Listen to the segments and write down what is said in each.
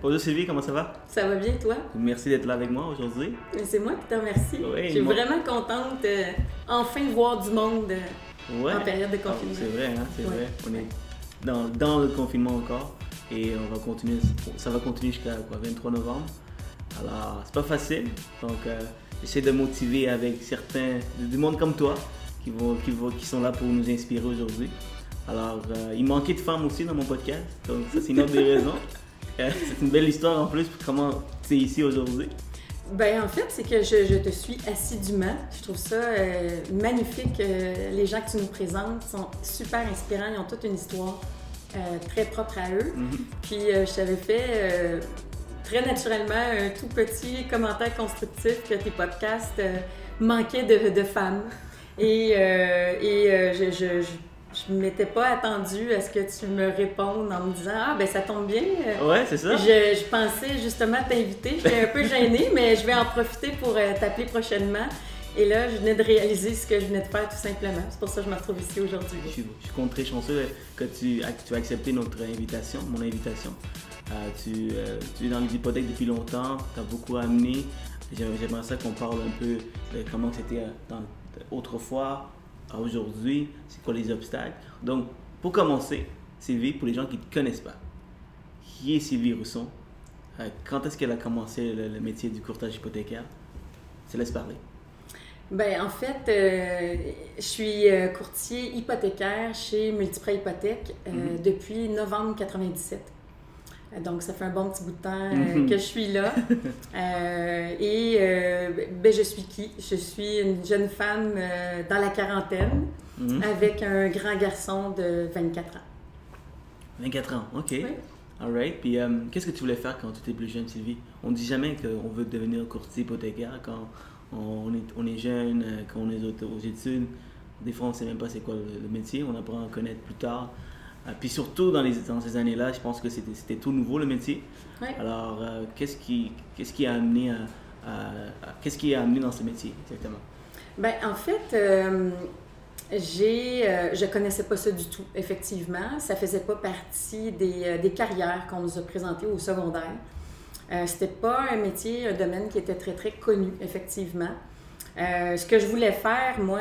Bonjour Sylvie, comment ça va? Ça va bien, toi? Merci d'être là avec moi aujourd'hui. C'est moi qui te remercie. Oui, Je suis moi- vraiment contente euh, enfin voir du monde euh, Ouais. en période de Ah, confinement. C'est vrai, hein, c'est Ouais. vrai. On est dans, dans le confinement encore et on va continuer, ça va continuer jusqu'à quoi, 23 novembre. Alors, c'est pas facile. Donc, euh, j'essaie de motiver avec certains, du monde comme toi qui, vont, qui, vont, qui sont là pour nous inspirer aujourd'hui. Alors, euh, il manquait de femmes aussi dans mon podcast. Donc, ça, c'est une autre des raisons. C'est une belle histoire en plus pour comment tu es ici aujourd'hui. Ben, en fait, c'est que je, je te suis assidûment. Je trouve ça euh, magnifique. Euh, les gens que tu nous présentes sont super inspirants. Ils ont toute une histoire euh, très propre à eux. Mhm. Puis, je t'avais fait très naturellement un tout petit commentaire constructif que tes podcasts manquaient de, de femmes. Et, et je, je, je, je m'étais pas attendue à ce que tu me répondes en me disant Ah, ben ça tombe bien. Ouais, c'est ça. je, je pensais justement t'inviter. J'étais un peu gênée, mais je vais en profiter pour euh, t'appeler prochainement. Et là, je venais de réaliser ce que je venais de faire tout simplement. C'est pour ça que je me retrouve ici aujourd'hui. Je suis, je suis contre- très chanceux que tu, tu as accepté notre invitation, mon invitation. Euh, tu, euh, tu es dans les hypothèques depuis longtemps, tu as beaucoup amené. J'aimerais ça qu'on parle un peu de comment c'était autrefois à aujourd'hui, c'est quoi les obstacles? Donc, pour commencer, Sylvie, pour les gens qui ne te connaissent pas, qui est Sylvie Rousson? Euh, quand est-ce qu'elle a commencé le, le métier du courtage hypothécaire? Je te laisse parler. Ben, en fait, euh, je suis euh, courtier hypothécaire chez Multiprêt Hypothèque euh, Mhm. depuis novembre 97. Donc, ça fait un bon petit bout de temps euh, Mhm. que je suis là. Euh, et euh, ben, je suis qui? Je suis une jeune femme dans la quarantaine Mhm. avec un grand garçon de 24 ans. 24 ans, ok. Oui. Alright. Puis, euh, qu'est-ce que tu voulais faire quand tu étais plus jeune, Sylvie? On dit jamais qu'on veut devenir courtier hypothécaire quand on est, on est jeune, quand on est aux, études. Des fois, on ne sait même pas c'est quoi le, le métier. On apprend à connaître plus tard. Euh, puis surtout dans, les, dans ces années-là, je pense que c'était tout nouveau le métier. Alors, euh, qu'est-ce qui, qu'est-ce qui a amené à, à- à- qu'est-ce qui a amené dans ce métier exactement? Ben, en fait, euh, j'ai, euh, je connaissais pas ça du tout, effectivement. Ça faisait pas partie des, euh, des carrières qu'on nous a présentées au secondaire. C'était pas un métier, un domaine qui était très, très connu, effectivement. Ce que je voulais faire, moi,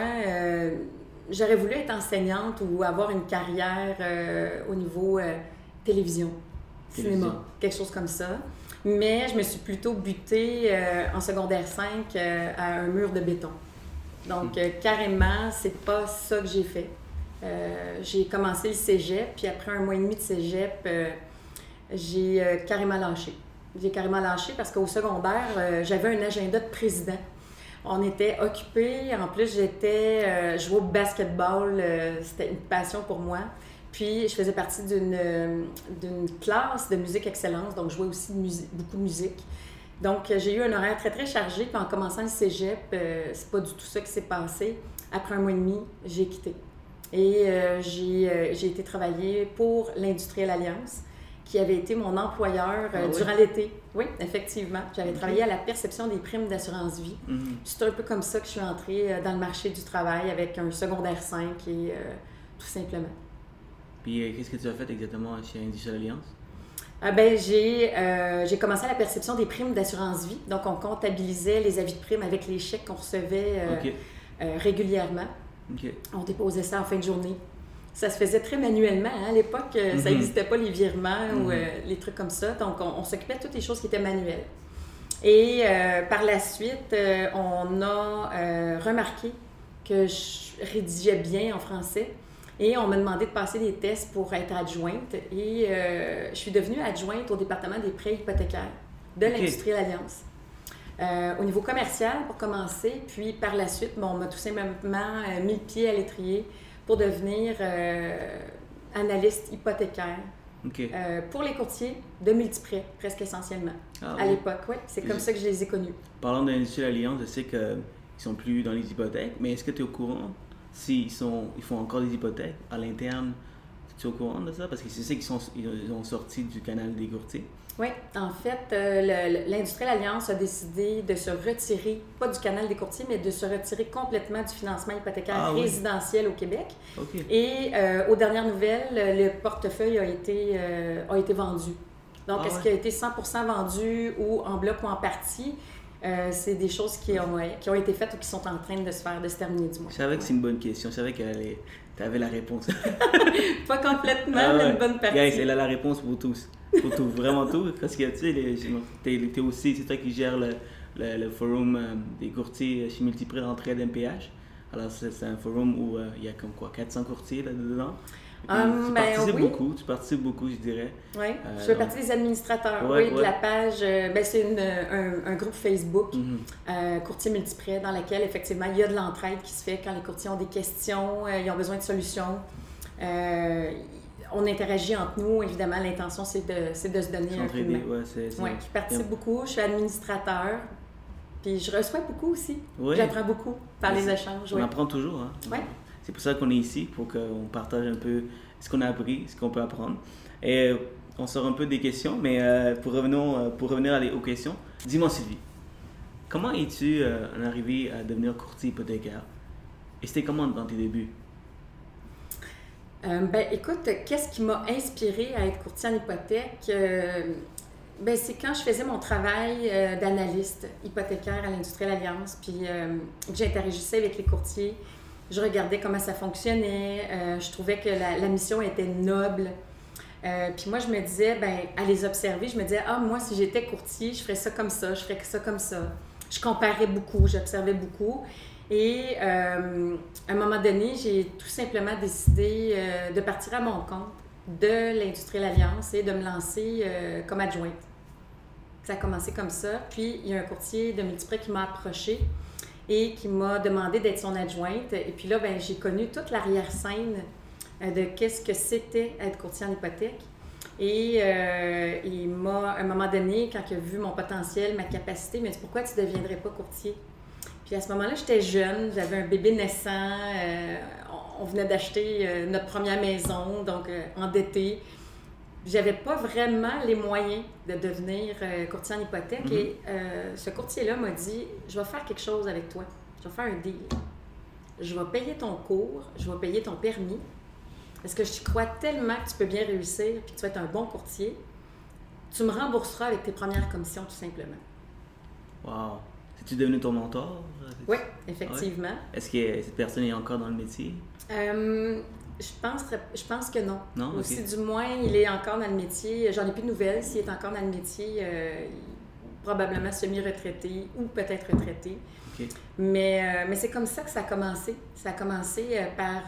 j'aurais voulu être enseignante ou avoir une carrière euh, au niveau euh, télévision, Télévision. cinéma, quelque chose comme ça. Mais je me suis plutôt butée euh, en secondaire 5 euh, à un mur de béton. Donc, euh, carrément, c'est pas ça que j'ai fait. J'ai commencé le cégep, puis après un mois et demi de cégep, j'ai carrément lâché. J'ai carrément lâché parce qu'au secondaire, j'avais un agenda de président. On était occupés. En plus, j'étais, euh, jouais au basketball. euh, c'était une passion pour moi. Puis, je faisais partie d'une, euh, d'une classe de musique excellence. Donc, je jouais aussi beaucoup de musique. Donc, euh, j'ai eu un horaire très, très chargé. Puis, en commençant le cégep, euh, c'est pas du tout ça qui s'est passé. Après un mois et demi, j'ai quitté. Et euh, j'ai, j'ai été travailler pour l'Industrielle Alliance, qui avait été mon employeur euh, Ah oui? durant l'été. Oui, effectivement. J'avais travaillé à la perception des primes d'assurance vie. Mhm. C'est un peu comme ça que je suis entrée euh, dans le marché du travail avec un secondaire 5 et euh, tout simplement. Puis, qu'est-ce que tu as fait exactement chez Industrial Alliance? Ah ben, j'ai, euh, j'ai commencé à la perception des primes d'assurance vie. Donc, on comptabilisait les avis de primes avec les chèques qu'on recevait euh, euh, régulièrement. On déposait ça en fin de journée. Ça se faisait très manuellement. hein. À l'époque, euh, ça Mhm. n'existait pas les virements ou Mhm. euh, les trucs comme ça. Donc, on, on s'occupait de toutes les choses qui étaient manuelles. Et euh, par la suite, euh, on a remarqué que je rédigeais bien en français. Et on m'a demandé de passer des tests pour être adjointe. Et je suis devenue adjointe au département des prêts hypothécaires de Ok. l'Industrielle Alliance. Euh, au niveau commercial, pour commencer, puis par la suite, bon, on m'a tout simplement euh, mis le pied à l'étrier pour devenir euh, analyste hypothécaire euh, pour les courtiers de multiprêts, presque essentiellement. Ah, à oui. l'époque, oui. C'est comme ça que je les ai connus. Parlant d'Industrial Alliance, je sais qu'ils sont plus dans les hypothèques, mais est-ce que tu es au courant s'ils sont, ils font encore des hypothèques à l'interne? Tu es au courant de ça? Parce que c'est ça qu'ils sont, ils ont sorti du canal des courtiers. Oui, en fait, euh, l'Industrielle Alliance a décidé de se retirer, pas du canal des courtiers, mais de se retirer complètement du financement hypothécaire ah résidentiel au Québec. Et euh, aux dernières nouvelles, le portefeuille a été, euh, a été vendu. Donc, ah est-ce qu'il a été 100% vendu ou en bloc ou en partie? c'est des choses qui ont, qui ont été faites ou qui sont en train de se faire, de se terminer du moins. Je savais que c'est une bonne question. Je savais que tu avais la réponse. pas complètement, ah mais une bonne partie. Guys, elle a la réponse pour tous pour tout, vraiment tout. Parce que tu sais, t'es aussi, c'est toi qui gères le, le, forum euh, des courtiers chez Multiprix d'entrée d'MPH. Alors, c'est un forum où euh, il y a comme quoi, 400 courtiers là-dedans. Um, tu ben, participes beaucoup, tu participes beaucoup, je dirais. Oui, je fais partie des administrateurs, oui, de la page. ben, c'est un, un, groupe Facebook, mm-hmm. Courtier Multiprès, dans lequel, effectivement, il y a de l'entraide qui se fait quand les courtiers ont des questions, ils ont besoin de solutions on interagit entre nous. Évidemment, l'intention, c'est de, de, se donner un coup de main. Ouais, je participe beaucoup. Je suis administrateur. Puis je reçois beaucoup aussi. J'apprends beaucoup par les échanges. On apprend toujours. Hein? C'est pour ça qu'on est ici, pour qu'on partage un peu ce qu'on a appris, ce qu'on peut apprendre. Et euh, on sort un peu des questions, mais euh, pour, revenir, euh, pour revenir aux questions, dis-moi Sylvie, comment es-tu arrivé à devenir courtier hypothécaire? Et c'était comment dans tes débuts? Euh, ben, écoute, qu'est-ce qui m'a inspiré à être courtier en hypothèque? Euh, ben, c'est quand je faisais mon travail euh, d'analyste hypothécaire à l'Industrielle Alliance, puis j'interagissais avec les courtiers. Je regardais comment ça fonctionnait. je trouvais que la, mission était noble. puis moi, je me disais, ben, à les observer, je me disais, ah, moi, si j'étais courtier, je ferais ça comme ça, je ferais ça comme ça. Je comparais beaucoup, j'observais beaucoup. Et euh, à un moment donné, j'ai tout simplement décidé euh, de partir à mon compte de l'Industrielle Alliance et de me lancer euh, comme adjointe. Ça a commencé comme ça. Puis, il y a un courtier de Multiprès qui m'a approché et qui m'a demandé d'être son adjointe. Et puis là, ben, j'ai connu toute l'arrière-scène de qu'est-ce que c'était être courtier en hypothèque. Et il m'a, à un moment donné, quand il a vu mon potentiel, ma capacité, il m'a dit Pourquoi tu ne deviendrais pas courtier? Puis à ce moment-là, j'étais jeune, j'avais un bébé naissant, euh, on venait d'acheter euh, notre première maison, donc euh, endetté. J'avais pas vraiment les moyens de devenir courtier en hypothèque mm-hmm. et ce courtier-là m'a dit Je vais faire quelque chose avec toi, je vais faire un deal. Je vais payer ton cours, je vais payer ton permis, parce que je crois tellement que tu peux bien réussir et que tu vas être un bon courtier. Tu me rembourseras avec tes premières commissions, tout simplement. Wow! Es-tu devenu ton mentor? Oui, effectivement. Est-ce que cette personne est encore dans le métier? Euh, je, pense, je pense que non. Non? Aussi, du moins, il est encore dans le métier. J'en ai plus de nouvelles. S'il est encore dans le métier, euh, probablement semi-retraité ou peut-être retraité. Mais, euh, mais c'est comme ça que ça a commencé. Ça a commencé par,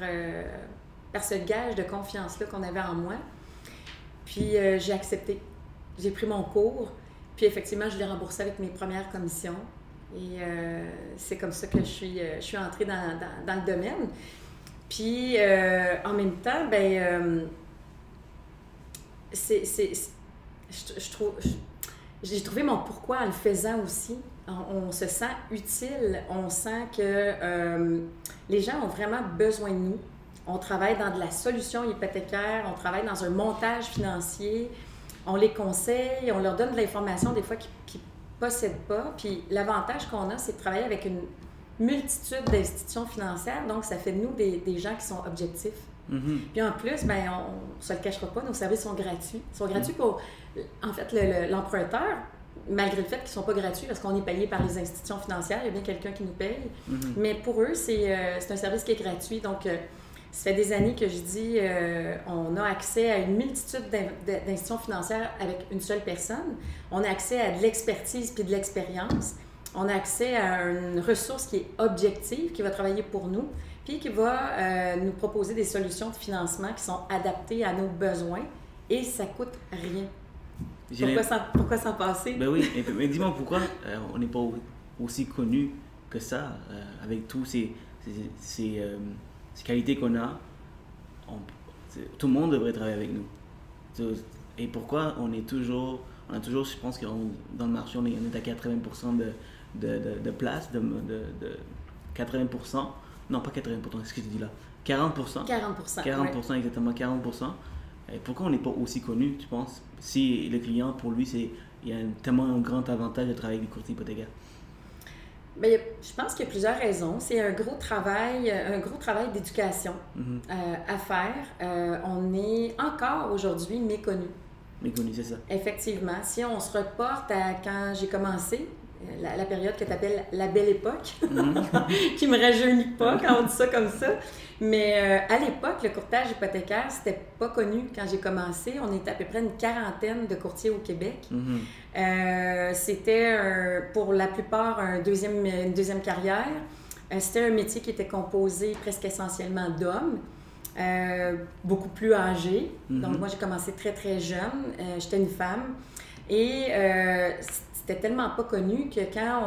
par ce gage de confiance-là qu'on avait en moi. Puis j'ai accepté. J'ai pris mon cours. Puis effectivement, je l'ai remboursé avec mes premières commissions. Et euh, c'est comme ça que je suis, euh, je suis entrée dans, dans, le domaine. Puis euh, en même temps, ben, c'est, je, trouve, j'ai trouvé mon pourquoi en le faisant aussi. On, se sent utile, on sent que les gens ont vraiment besoin de nous. On travaille dans de la solution hypothécaire, on travaille dans un montage financier, on les conseille, on leur donne de l'information des fois qui, qui possède pas. Puis l'avantage qu'on a, c'est de travailler avec une multitude d'institutions financières. Donc, ça fait de nous des, des gens qui sont objectifs. Mm-hmm. Puis en plus, ben, on ne se le cachera pas, nos services sont gratuits. Ils sont gratuits pour, en fait, l'emprunteur, malgré le fait qu'ils ne sont pas gratuits parce qu'on est payé par les institutions financières, il y a bien quelqu'un qui nous paye. Mm-hmm. Mais pour eux, euh, c'est un service qui est gratuit. Donc, euh, ça fait des années que je dis, euh, on a accès à une multitude d'institutions financières avec une seule personne. On a accès à de l'expertise puis de l'expérience. On a accès à une ressource qui est objective, qui va travailler pour nous, puis qui va euh, nous proposer des solutions de financement qui sont adaptées à nos besoins et ça coûte rien. Pourquoi s'en, passer? Ben oui, mais dis-moi pourquoi euh, on n'est pas aussi connu que ça avec tous ces, ces ces qualités qu'on a, tout le monde devrait travailler avec nous. Et pourquoi on est toujours, on a toujours, je pense que dans le marché, on est, à 80% de, de, de, place, de, 80% Non, pas 80%, ce que tu dis là? 40%. 40%. 40%, exactement, 40%. Et pourquoi on n'est pas aussi connu, tu penses Si le client, pour lui, c'est il y a tellement un grand avantage de travailler avec des courtiers hypothécaires? Bien, je pense qu'il y a plusieurs raisons. C'est un gros travail, un gros travail d'éducation Mhm. euh, à faire. Euh, on est encore aujourd'hui méconnu. Méconnu, c'est ça. Effectivement. Si on se reporte à quand j'ai commencé, euh, la, la période que tu appelles la belle époque, Mhm. qui me rajeunit pas quand on dit ça comme ça. Mais euh, à l'époque, le courtage hypothécaire, c'était pas connu quand j'ai commencé. On était à peu près une quarantaine de courtiers au Québec. Mhm. Euh, c'était pour la plupart un deuxième, une deuxième carrière. Euh, c'était un métier qui était composé presque essentiellement d'hommes, euh, beaucoup plus âgés. Mhm. Donc moi j'ai commencé très très jeune, Euh, j'étais une femme et euh, c'était tellement pas connu que quand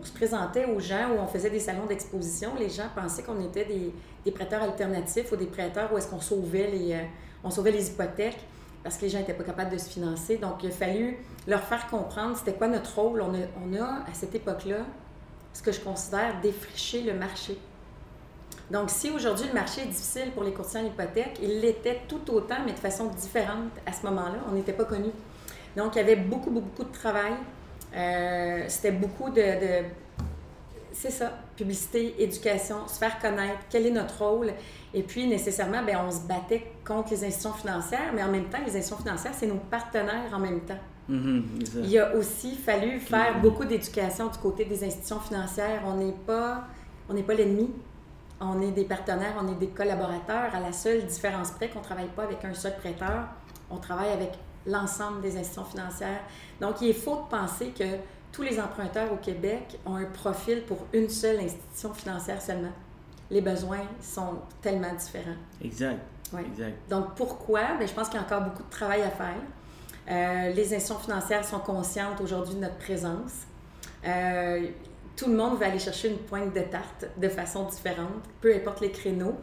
on, se présentait aux gens ou on faisait des salons d'exposition, les gens pensaient qu'on était des, des prêteurs alternatifs ou des prêteurs où est-ce qu'on sauvait les, euh, on sauvait les hypothèques parce que les gens n'étaient pas capables de se financer. Donc, il a fallu leur faire comprendre c'était quoi notre rôle. On a, on a, à cette époque-là, ce que je considère défricher le marché. Donc, si aujourd'hui le marché est difficile pour les courtiers en hypothèque, il l'était tout autant, mais de façon différente à ce moment-là. On n'était pas connus. Donc, il y avait beaucoup, beaucoup, beaucoup de travail. Euh, C'était beaucoup de, de- c'est ça, publicité, éducation, se faire connaître, quel est notre rôle. Et puis, nécessairement, ben, on se battait contre les institutions financières, mais en même temps, les institutions financières, c'est nos partenaires en même temps. Mhm, ça. Il a aussi fallu faire beaucoup d'éducation du côté des institutions financières. On n'est pas, on n'est pas l'ennemi. On est des partenaires, on est des collaborateurs. À la seule différence près qu'on ne travaille pas avec un seul prêteur, on travaille avec l'ensemble des institutions financières. Donc, il est faux de penser que tous les emprunteurs au Québec ont un profil pour une seule institution financière seulement. Les besoins sont tellement différents. Exact. Exact. Donc, pourquoi? Bien, je pense qu'il y a encore beaucoup de travail à faire. Euh, les institutions financières sont conscientes aujourd'hui de notre présence. Euh, tout le monde va aller chercher une pointe de tarte de façon différente, peu importe les créneaux.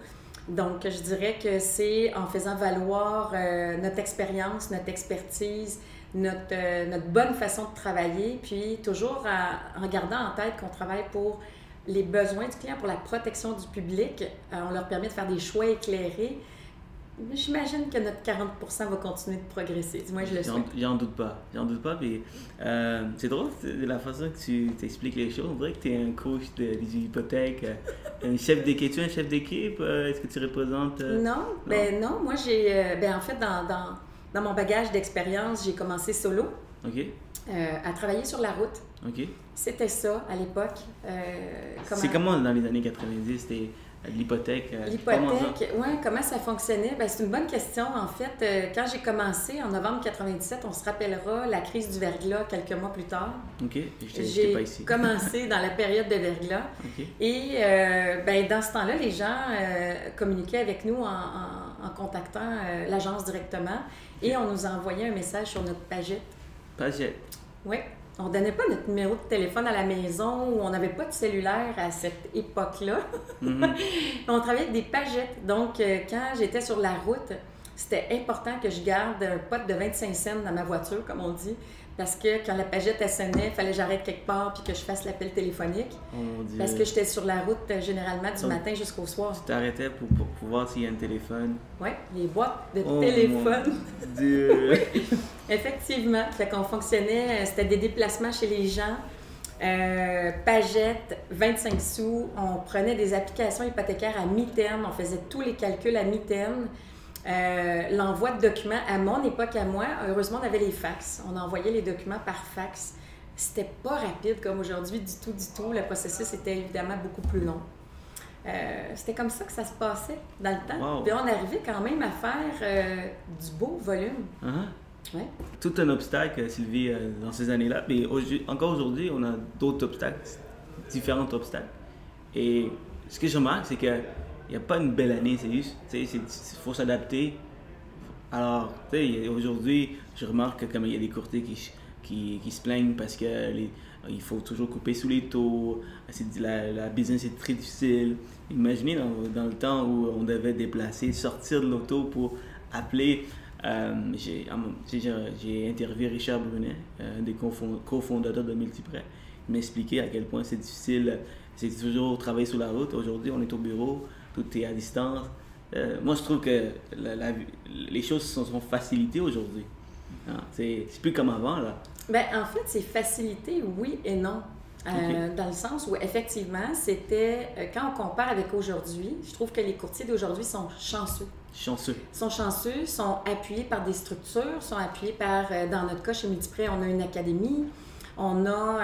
Donc, je dirais que c'est en faisant valoir euh, notre expérience, notre expertise, notre, euh, notre bonne façon de travailler, puis toujours en gardant en tête qu'on travaille pour les besoins du client, pour la protection du public. Euh, on leur permet de faire des choix éclairés. J'imagine que notre 40% va continuer de progresser. Du moins, je le souhaite. J'en doute pas. J'en doute pas. Puis, euh, c'est drôle de la façon que tu t'expliques les choses. On dirait que tu es un coach de, des hypothèques, euh, un chef d'équipe. Tu es un chef d'équipe euh, Est-ce que tu représentes. euh, Non, ben non? Moi, j'ai. ben en fait, dans, dans, dans mon bagage d'expérience, j'ai commencé solo Ok. euh, à travailler sur la route. Ok. C'était ça à l'époque. C'est comment dans les années 90 C'était euh, l'hypothèque euh? L'hypothèque, ouais, comment ça fonctionnait? Ben, c'est une bonne question. En fait, euh, quand j'ai commencé en novembre 97, on se rappellera la crise du verglas quelques mois plus tard. Ok. J'ai ici. commencé dans la période de verglas. Et euh, ben, dans ce temps-là, les gens euh, communiquaient avec nous en, en- en contactant euh, l'agence directement et on nous envoyait un message sur notre pagette. Jet. Oui. On donnait pas notre numéro de téléphone à la maison ou on n'avait pas de cellulaire à cette époque-là. Mhm. on travaillait avec des pagettes. Donc, euh, quand j'étais sur la route, c'était important que je garde un pot de 25 cents dans ma voiture, comme on dit, parce que quand la pagette elle sonnait, il fallait que j'arrête quelque part puis que je fasse l'appel téléphonique. Oh dieu. Parce que j'étais sur la route euh, généralement du Donc, matin jusqu'au soir. Tu t'arrêtais pour, pour, s'il y a un téléphone? Oui, les boîtes de Oh, téléphone. mon Dieu. Effectivement. Fait qu'on fonctionnait, euh, c'était des déplacements chez les gens. Euh, pagette, 25 sous. On prenait des applications hypothécaires à mi-terme. On faisait tous les calculs à mi-terme. Euh, L'envoi de documents, à mon époque, à moi, heureusement, on avait les fax. On envoyait les documents par fax. C'était pas rapide comme aujourd'hui du tout, du tout. Le processus était évidemment beaucoup plus long. Euh, C'était comme ça que ça se passait dans le temps. Wow. Puis on arrivait quand même à faire euh, du beau volume. Ouais. Tout un obstacle, Sylvie, euh, dans ces années-là. Mais encore aujourd'hui, on a d'autres obstacles, différents obstacles. Et ce que je remarque, c'est qu'il n'y a pas une belle année, c'est juste, il faut s'adapter. Alors, aujourd'hui, je remarque que il y a des courtiers qui, qui, qui se plaignent parce que les- il faut toujours couper sous les taux, la, business est très difficile. Imaginez dans, dans le temps où on devait déplacer, sortir de l'auto pour appeler. euh, j'ai interviewé Richard Brunet, euh, un des cofon- cofondateurs de Multiprêt. Il m'a expliqué à quel point c'est difficile c'est toujours travailler sur la route. Aujourd'hui, on est au bureau, tout est à distance. Euh, moi, je trouve que les choses sont, sont facilitées aujourd'hui. Hein, c'est plus comme avant, là. Ben, en fait, c'est facilité, oui et non. Euh, dans le sens où, effectivement, c'était, euh, quand on compare avec aujourd'hui, je trouve que les courtiers d'aujourd'hui sont chanceux. Chanceux. Sont chanceux, sont appuyés par des structures, sont appuyés par, euh, dans notre cas, chez Multiprès, on a une académie, on a,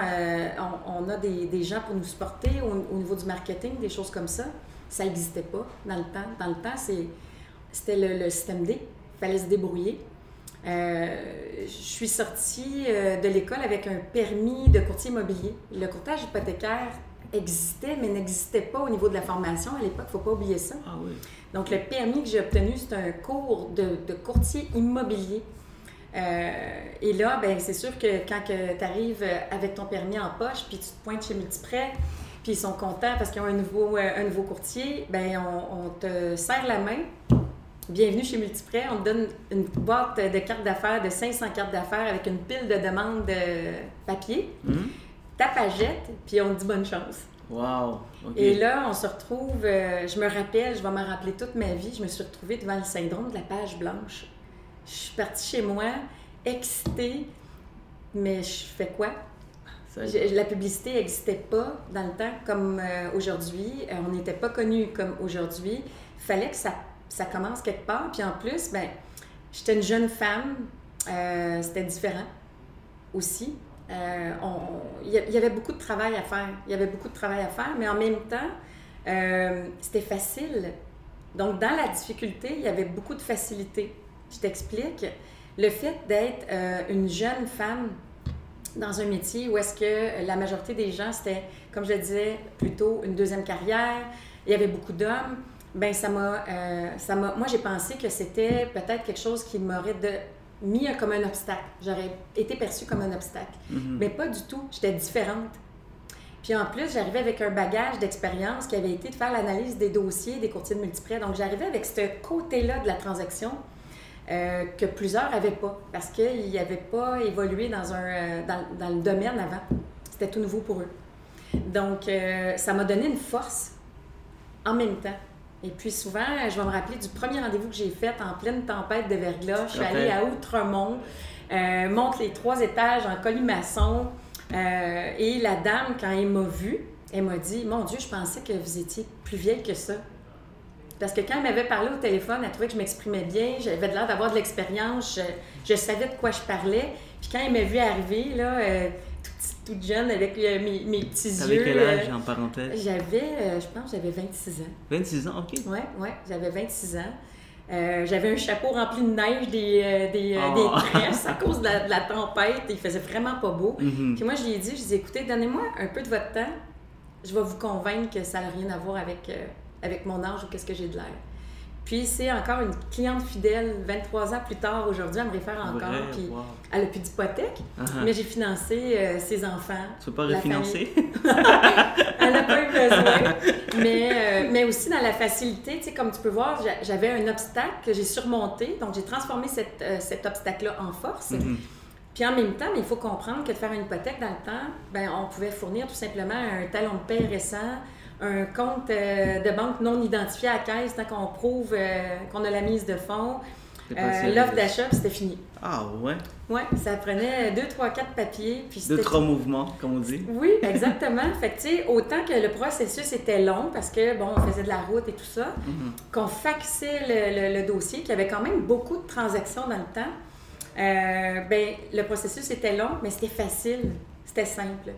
on, a des, des, gens pour nous supporter au, niveau du marketing, des choses comme ça. Ça n'existait pas dans le temps. Dans le temps, c'était le, le système D. Il fallait se débrouiller. Euh, je suis sortie euh, de l'école avec un permis de courtier immobilier. Le courtage hypothécaire existait, mais n'existait pas au niveau de la formation à l'époque. Il ne faut pas oublier ça. Ah oui. Donc, le permis que j'ai obtenu, c'est un cours de, courtier immobilier. Euh, et là, ben, c'est sûr que quand tu arrives avec ton permis en poche, puis tu te pointes chez Multiprêt, puis ils sont contents parce qu'ils ont un nouveau, un nouveau courtier, ben, on, on te serre la main, Bienvenue chez Multiprêt. On te donne une boîte de cartes d'affaires, de 500 cartes d'affaires avec une pile de demandes de papier. Mmh. Ta pagette, puis on te dit bonne chance. Wow! Et là, on se retrouve, euh, je me rappelle, je vais me rappeler toute ma vie, je me suis retrouvée devant le syndrome de la page blanche. Je suis partie chez moi, excitée, mais je fais quoi? La publicité n'existait pas dans le temps comme euh, aujourd'hui. Euh, on n'était pas connu comme aujourd'hui. Fallait que ça ça commence quelque part. Puis en plus, ben, j'étais une jeune femme, euh, c'était différent aussi. Il y avait beaucoup de travail à faire. Il y avait beaucoup de travail à faire, mais en même temps, c'était facile. Donc, dans la difficulté, il y avait beaucoup de facilité. Je t'explique. Le fait d'être une jeune femme dans un métier où est-ce que la majorité des gens, c'était, comme je le disais, plutôt une deuxième carrière, il y avait beaucoup d'hommes, ben ça m'a, euh, ça m'a, moi j'ai pensé que c'était peut-être quelque chose qui m'aurait de, mis comme un obstacle. J'aurais été perçue comme un obstacle, mhm. mais pas du tout. J'étais différente. Puis en plus, j'arrivais avec un bagage d'expérience qui avait été de faire l'analyse des dossiers des courtiers de multiprêt. Donc j'arrivais avec ce côté-là de la transaction euh, que plusieurs n'avaient pas parce qu'ils n'avaient pas évolué dans, un, euh, dans, dans, le domaine avant. C'était tout nouveau pour eux. Donc ça m'a donné une force en même temps. Et puis souvent, je vais me rappeler du premier rendez-vous que j'ai fait en pleine tempête de verglas. Je suis allée à Outremont, euh, monte les trois étages en colimaçon. Euh, et la dame, quand elle m'a vue, elle m'a dit Mon Dieu, je pensais que vous étiez plus vieille que ça. Parce que quand elle m'avait parlé au téléphone, elle trouvait que je m'exprimais bien, j'avais l'air d'avoir de l'expérience, je, savais de quoi je parlais. Puis quand elle m'a vu arriver, là, euh, toute jeune avec euh, mes, mes, petits yeux. quel âge, euh, en parenthèse? J'avais, je pense, j'avais 26 ans. 26 ans, OK. Oui, oui, j'avais 26 ans. j'avais un chapeau rempli de neige, des, des, oh. tresses à cause de la, tempête. Il faisait vraiment pas beau. Mm-hmm. Puis moi, je lui ai dit, je lui ai dit, écoutez, donnez-moi un peu de votre temps. Je vais vous convaincre que ça n'a rien à voir avec, avec mon âge ou qu'est-ce que j'ai de l'air. Puis c'est encore une cliente fidèle, 23 ans plus tard, aujourd'hui, elle me réfère encore. puis elle n'a plus d'hypothèque, uh-huh. mais j'ai financé euh, ses enfants. Tu peux pas refinancer? elle n'a pas eu besoin. mais, euh, mais aussi dans la facilité, tu sais, comme tu peux voir, j'avais un obstacle que j'ai surmonté. Donc j'ai transformé cette, euh, cet obstacle-là en force. Mm-hmm. Puis en même temps, il faut comprendre que de faire une hypothèque dans le temps, ben, on pouvait fournir tout simplement un talon de paie récent, un compte euh, de banque non identifié à la caisse tant qu'on prouve euh, qu'on a la mise de fonds. Euh, l'offre d'achat, c'était fini. Ah ouais? Oui, ça prenait deux, trois, quatre papiers. Puis deux, trois mouvements, comme on dit. Oui, exactement. fait que, tu sais, autant que le processus était long, parce que, bon, on faisait de la route et tout ça, mhm. qu'on faxait le, dossier, qu'il y avait quand même beaucoup de transactions dans le temps, ben le processus était long, mais c'était facile, c'était simple.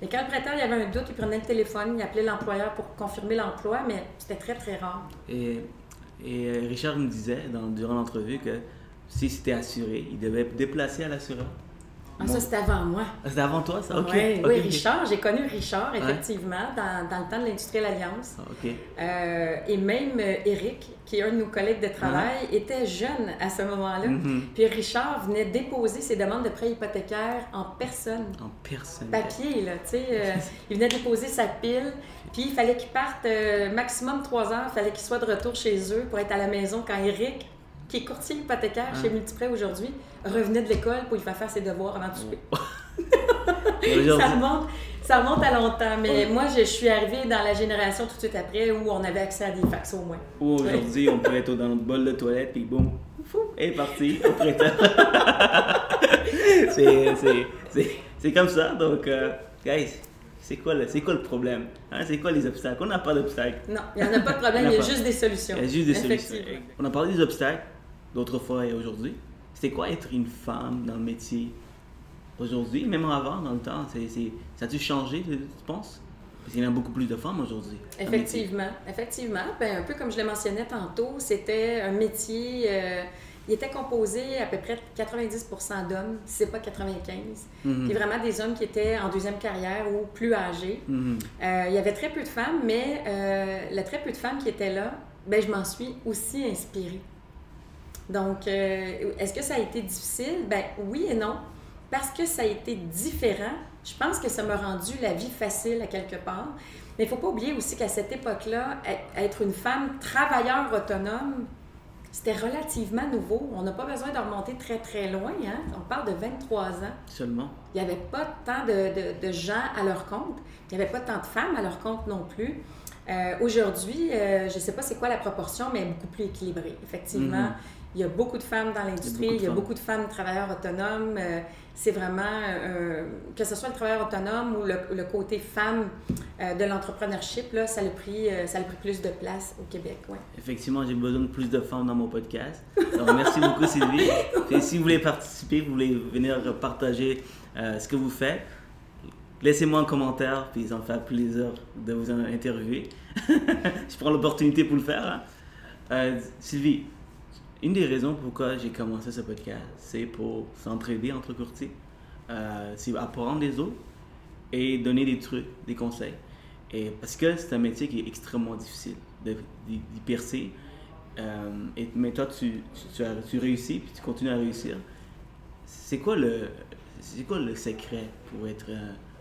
Et quand le prêteur il avait un doute, il prenait le téléphone, il appelait l'employeur pour confirmer l'emploi, mais c'était très, très rare. Et, euh, Richard me disait durant l'entrevue que si c'était assuré, il devait déplacer à l'assureur. Ah, ça, c'était avant moi. Ah, c'était avant toi, ça? OK. Oui, Richard. J'ai connu Richard, effectivement, dans, dans, le temps de l'Industrielle Alliance. Ah, OK. Euh, et même Eric, euh, qui est un de nos collègues de travail, était jeune à ce moment-là. Mm-hmm. Puis Richard venait déposer ses demandes de prêt hypothécaire en personne. En personne. Papier, là, tu sais. Euh, il venait déposer sa pile. Puis il fallait qu'il parte maximum trois heures. Il fallait qu'il soit de retour chez eux pour être à la maison quand Eric qui est courtier hypothécaire chez Multiprêt aujourd'hui, revenait de l'école pour lui faire faire ses devoirs avant de souper. ça, montre, ça remonte à longtemps, mais moi, je, suis arrivée dans la génération tout de suite après où on avait accès à des fax au moins. Ou aujourd'hui, on peut être dans notre bol de toilette, puis boum, fou, est parti, au c'est comme ça, donc, euh, guys, c'est quoi, le, quoi le problème? Hein? C'est quoi les obstacles? On n'a pas d'obstacles. Non, il n'y en a pas de problème, il y a, juste des solutions. Il y a juste des solutions. On a parlé des obstacles, d'autres fois et aujourd'hui. C'était quoi être une femme dans le métier aujourd'hui, même avant, dans le temps? ça a-tu changé, tu penses? Parce qu'il y en a beaucoup plus de femmes aujourd'hui. Effectivement, effectivement. Ben, un peu comme je le mentionnais tantôt, c'était un métier... Euh, il était composé à peu près de 90% d'hommes, si c'est pas 95. Mm vraiment des hommes qui étaient en deuxième carrière ou plus âgés. Mhm. Euh, il y avait très peu de femmes, mais euh, le très peu de femmes qui étaient là, ben, je m'en suis aussi inspirée. Donc, euh, est-ce que ça a été difficile? Ben oui et non. Parce que ça a été différent, je pense que ça m'a rendu la vie facile à quelque part. Mais il ne faut pas oublier aussi qu'à cette époque-là, être une femme travailleur autonome, c'était relativement nouveau. On n'a pas besoin de remonter très, très loin. Hein? On parle de 23 ans. Seulement. Il n'y avait pas tant de, de, gens à leur compte. Il n'y avait pas tant de femmes à leur compte non plus. Euh, aujourd'hui, euh, je ne sais pas c'est quoi la proportion, mais beaucoup plus équilibrée. Effectivement, mhm. Il y a beaucoup de femmes dans l'industrie, il y a beaucoup de femmes travailleurs autonomes. Euh, c'est vraiment, que ce soit le travailleur autonome ou le, côté femme de l'entrepreneurship, là, ça a, pris, ça a pris plus de place au Québec. Ouais. Effectivement, j'ai besoin de plus de femmes dans mon podcast. Merci beaucoup, Sylvie. Et si vous voulez participer, vous voulez venir partager ce que vous faites, Laissez-moi un commentaire, puis ça me fait plaisir de vous interviewer. je prends l'opportunité pour le faire. Hein. Euh, Sylvie, une des raisons pourquoi j'ai commencé ce podcast, c'est pour s'entraider entre courtiers, euh, c'est apprendre des autres et donner des trucs, des conseils. Et parce que c'est un métier qui est extrêmement difficile d'y percer. Euh, et, mais toi, tu, as, tu réussis, puis tu continues à réussir. C'est quoi le, c'est quoi le secret pour être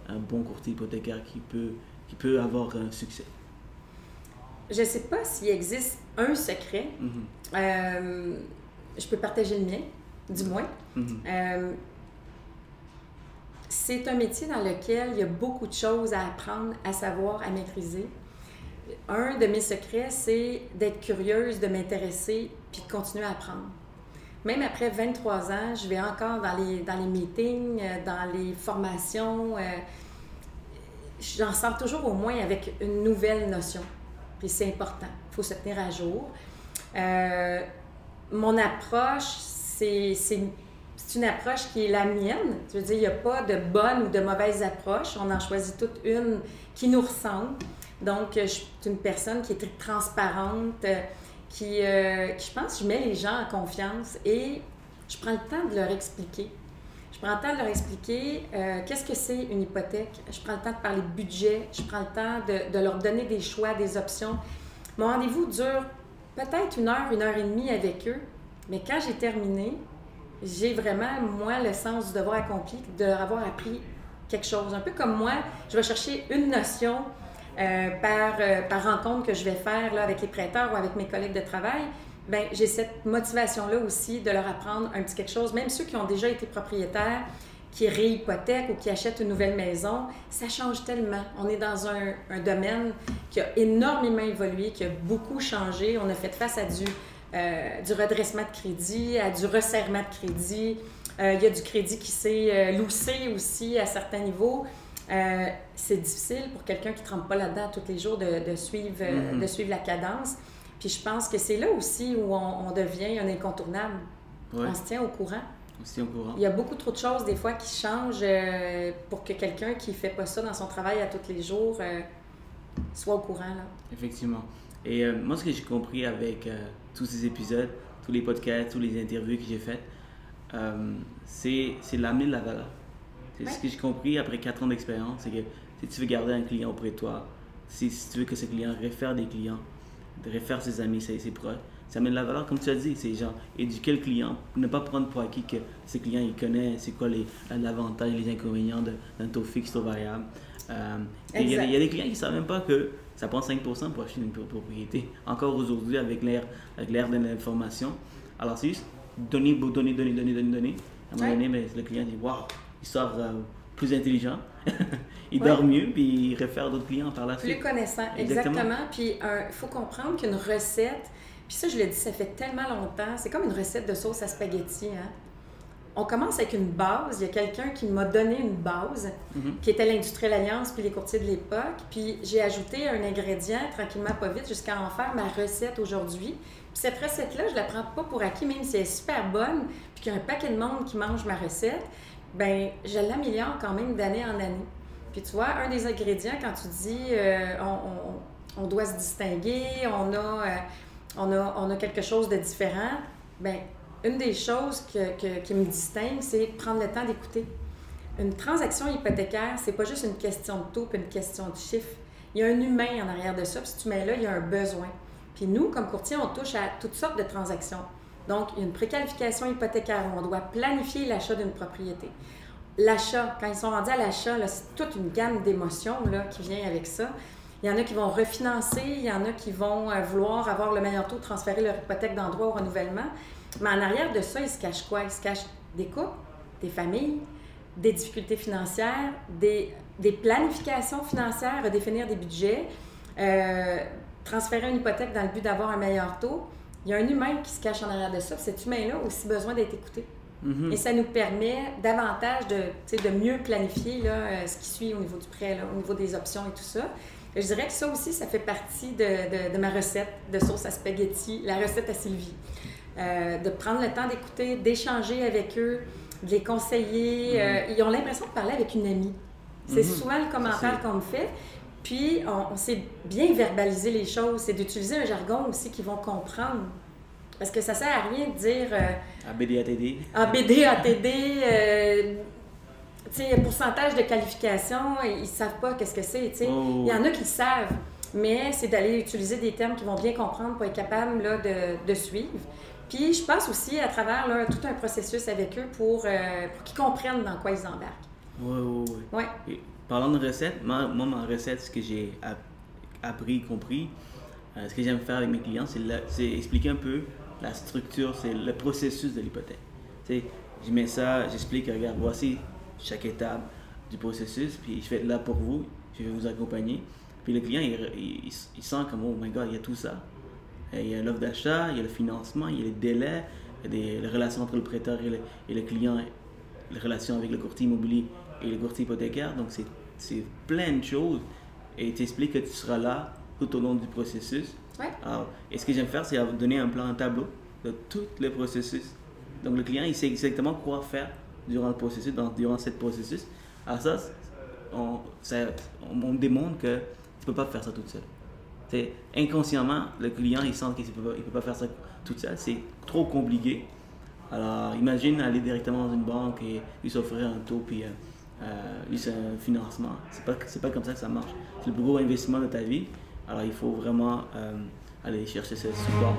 un bon courtier hypothécaire qui peut, qui peut avoir un succès? Je ne sais pas s'il existe un secret. Mhm. Euh, je peux partager le mien, du moins. Mhm. Euh, c'est un métier dans lequel il y a beaucoup de choses à apprendre, à savoir, à maîtriser. Un de mes secrets, c'est d'être curieuse, de m'intéresser, puis de continuer à apprendre. Même après 23 ans, je vais encore dans les, dans les meetings, euh, dans les formations. Euh, j'en sors toujours au moins avec une nouvelle notion. Puis c'est important. Il faut se tenir à jour. Euh, mon approche, c'est une approche qui est la mienne. Je veux dire, il n'y a pas de bonne ou de mauvaise approche. On en choisit toute une qui nous ressemble. Donc, je suis une personne qui est transparente, qui, euh, qui, je pense, je mets les gens en confiance et je prends le temps de leur expliquer. Je prends le temps de leur expliquer euh, qu'est-ce que c'est une hypothèque. Je prends le temps de parler budget. Je prends le temps de, de leur donner des choix, des options. Mon rendez-vous dure peut-être une heure, une heure et demie avec eux. Mais quand j'ai terminé, j'ai vraiment, moi, le sens du devoir accompli, de leur avoir appris quelque chose. Un peu comme moi, je vais chercher une notion euh, par, euh, par rencontre que je vais faire là, avec les prêteurs ou avec mes collègues de travail, ben, j'ai cette motivation-là aussi de leur apprendre un petit quelque chose. Même ceux qui ont déjà été propriétaires, qui réhypothèquent ou qui achètent une nouvelle maison, ça change tellement. On est dans un, un domaine qui a énormément évolué, qui a beaucoup changé. On a fait face à du, euh, du redressement de crédit, à du resserrement de crédit. il y a du crédit qui s'est loussé aussi à certains niveaux. Euh, c'est difficile pour quelqu'un qui ne trempe pas là-dedans tous les jours de, suivre, euh, mm-hmm. de suivre la cadence. Puis je pense que c'est là aussi où on, devient un incontournable. On se tient au courant. On se tient au courant. Il y a beaucoup trop de choses des fois qui changent euh, pour que quelqu'un qui ne fait pas ça dans son travail à tous les jours soit au courant. Là. Effectivement. Et moi, ce que j'ai compris avec tous ces épisodes, tous les podcasts, tous les interviews que j'ai faites, c'est l'amener de la valeur. C'est ce que j'ai compris après 4 ans d'expérience, c'est que si tu veux garder un client auprès de toi, si, tu veux que ce client réfère des clients, réfère ses amis, ses, ses proches, ça met de la valeur, comme tu as dit, c'est genre éduquer le client, ne pas prendre pour acquis que ce client il connaît c'est quoi les avantages, les inconvénients d'un taux fixe, taux variable. Euh, il y, a des clients qui ne savent même pas que ça prend 5% pour acheter une propriété. Encore aujourd'hui, avec l'ère de l'information. Alors, c'est juste donner, donner, donner, donner, donner, donner. À un moment donné, mais le client dit Waouh, ils sortent euh, plus intelligents il dort mieux, puis il réfère d'autres clients par la suite. Plus connaissant, exactement. Puis il faut comprendre qu'une recette, puis ça, je le dis, ça fait tellement longtemps, c'est comme une recette de sauce à spaghetti. Hein? On commence avec une base. Il y a quelqu'un qui m'a donné une base, Mhm. qui était l'Industrielle Alliance puis les courtiers de l'époque. Puis j'ai ajouté un ingrédient, tranquillement, pas vite, jusqu'à en faire ma recette aujourd'hui. Puis cette recette-là, je la prends pas pour acquis, même si elle est super bonne, puis qu'il y a un paquet de monde qui mange ma recette, ben je l'améliore quand même d'année en année. Puis tu vois, un des ingrédients, quand tu dis euh, on, doit se distinguer, on a, euh, on a, on a quelque chose de différent, ben une des choses que- que- qui me distingue, c'est prendre le temps d'écouter. Une transaction hypothécaire, c'est pas juste une question de taux puis une question de chiffre. Il y a un humain en arrière de ça, puis si tu mets là, il y a un besoin. Puis nous, comme courtier, on touche à toutes sortes de transactions. Donc, une préqualification hypothécaire on doit planifier l'achat d'une propriété. L'achat, quand ils sont rendus à l'achat, c'est toute une gamme d'émotions qui vient avec ça. Il y en a qui vont refinancer, il y en a qui vont euh, vouloir avoir le meilleur taux, transférer leur hypothèque d'endroit au renouvellement. Mais en arrière de ça, il se cache quoi? Il se cache des couples, des familles, des difficultés financières, des, des planifications financières, redéfinir des budgets, euh, transférer une hypothèque dans le but d'avoir un meilleur taux. Il y a un humain qui se cache en arrière de ça. Cet humain-là a aussi besoin d'être écouté. Mhm. Et ça nous permet davantage de, mieux planifier là, euh, ce qui suit au niveau du prêt, là, au niveau des options et tout ça. Et je dirais que ça aussi, ça fait partie de, de- de ma recette de sauce à spaghetti, la recette à Sylvie. Euh, de prendre le temps d'écouter, d'échanger avec eux, de les conseiller. Euh, ils ont l'impression de parler avec une amie. C'est Mhm. souvent le commentaire qu'on me fait. Puis, on, on sait bien verbaliser les choses. C'est d'utiliser un jargon aussi qu'ils vont comprendre. Parce que ça sert à rien de dire... euh, ABD, ATD. ABD, ATD, euh, tu sais, pourcentage de qualification, ils ne savent pas qu'est-ce que c'est. Oh. Il y en a qui le savent, mais c'est d'aller utiliser des termes qu'ils vont bien comprendre pour être capable là, de, de suivre. Puis je passe aussi à travers là, tout un processus avec eux pour, euh, pour qu'ils comprennent dans quoi ils embarquent. Ouais, ouais, ouais. Ouais. Et parlant de recettes, moi, moi, ma recette, ce que j'ai app- appris, compris, euh, ce que j'aime faire avec mes clients, c'est expliquer un peu la structure, c'est le processus de l'hypothèque. Je mets ça, j'explique, regarde, voici chaque étape du processus, puis je vais être là pour vous, je vais vous accompagner. Puis le client, il, il- il- sent comme, oh my god, il y a tout ça. Euh, Il y a l'offre d'achat, il y a le financement, il y a les délais, il y a les relations entre le prêteur et le, et le client, les relations avec le courtier immobilier et le courtier hypothécaire. Donc, c'est- plein de choses. Et tu expliques que tu seras là tout au long du processus. Ouais. Alors, et ce que j'aime faire, c'est donner un plan, un tableau de tout le processus. Donc, le client, il sait exactement quoi faire durant le processus, dans, durant ce processus. Alors, ça, on, ça, on, on démontre que tu peux pas faire ça toute seule. C'est inconsciemment, le client, il sent qu'il ne peut, peut pas faire ça toute seule. C'est trop compliqué. Alors, imagine aller directement dans une banque et lui s'offrir un taux, puis euh, euh, c'est un financement. C'est pas, pas comme ça que ça marche. C'est le plus gros investissement de ta vie. Alors, il faut vraiment euh, aller chercher ce support.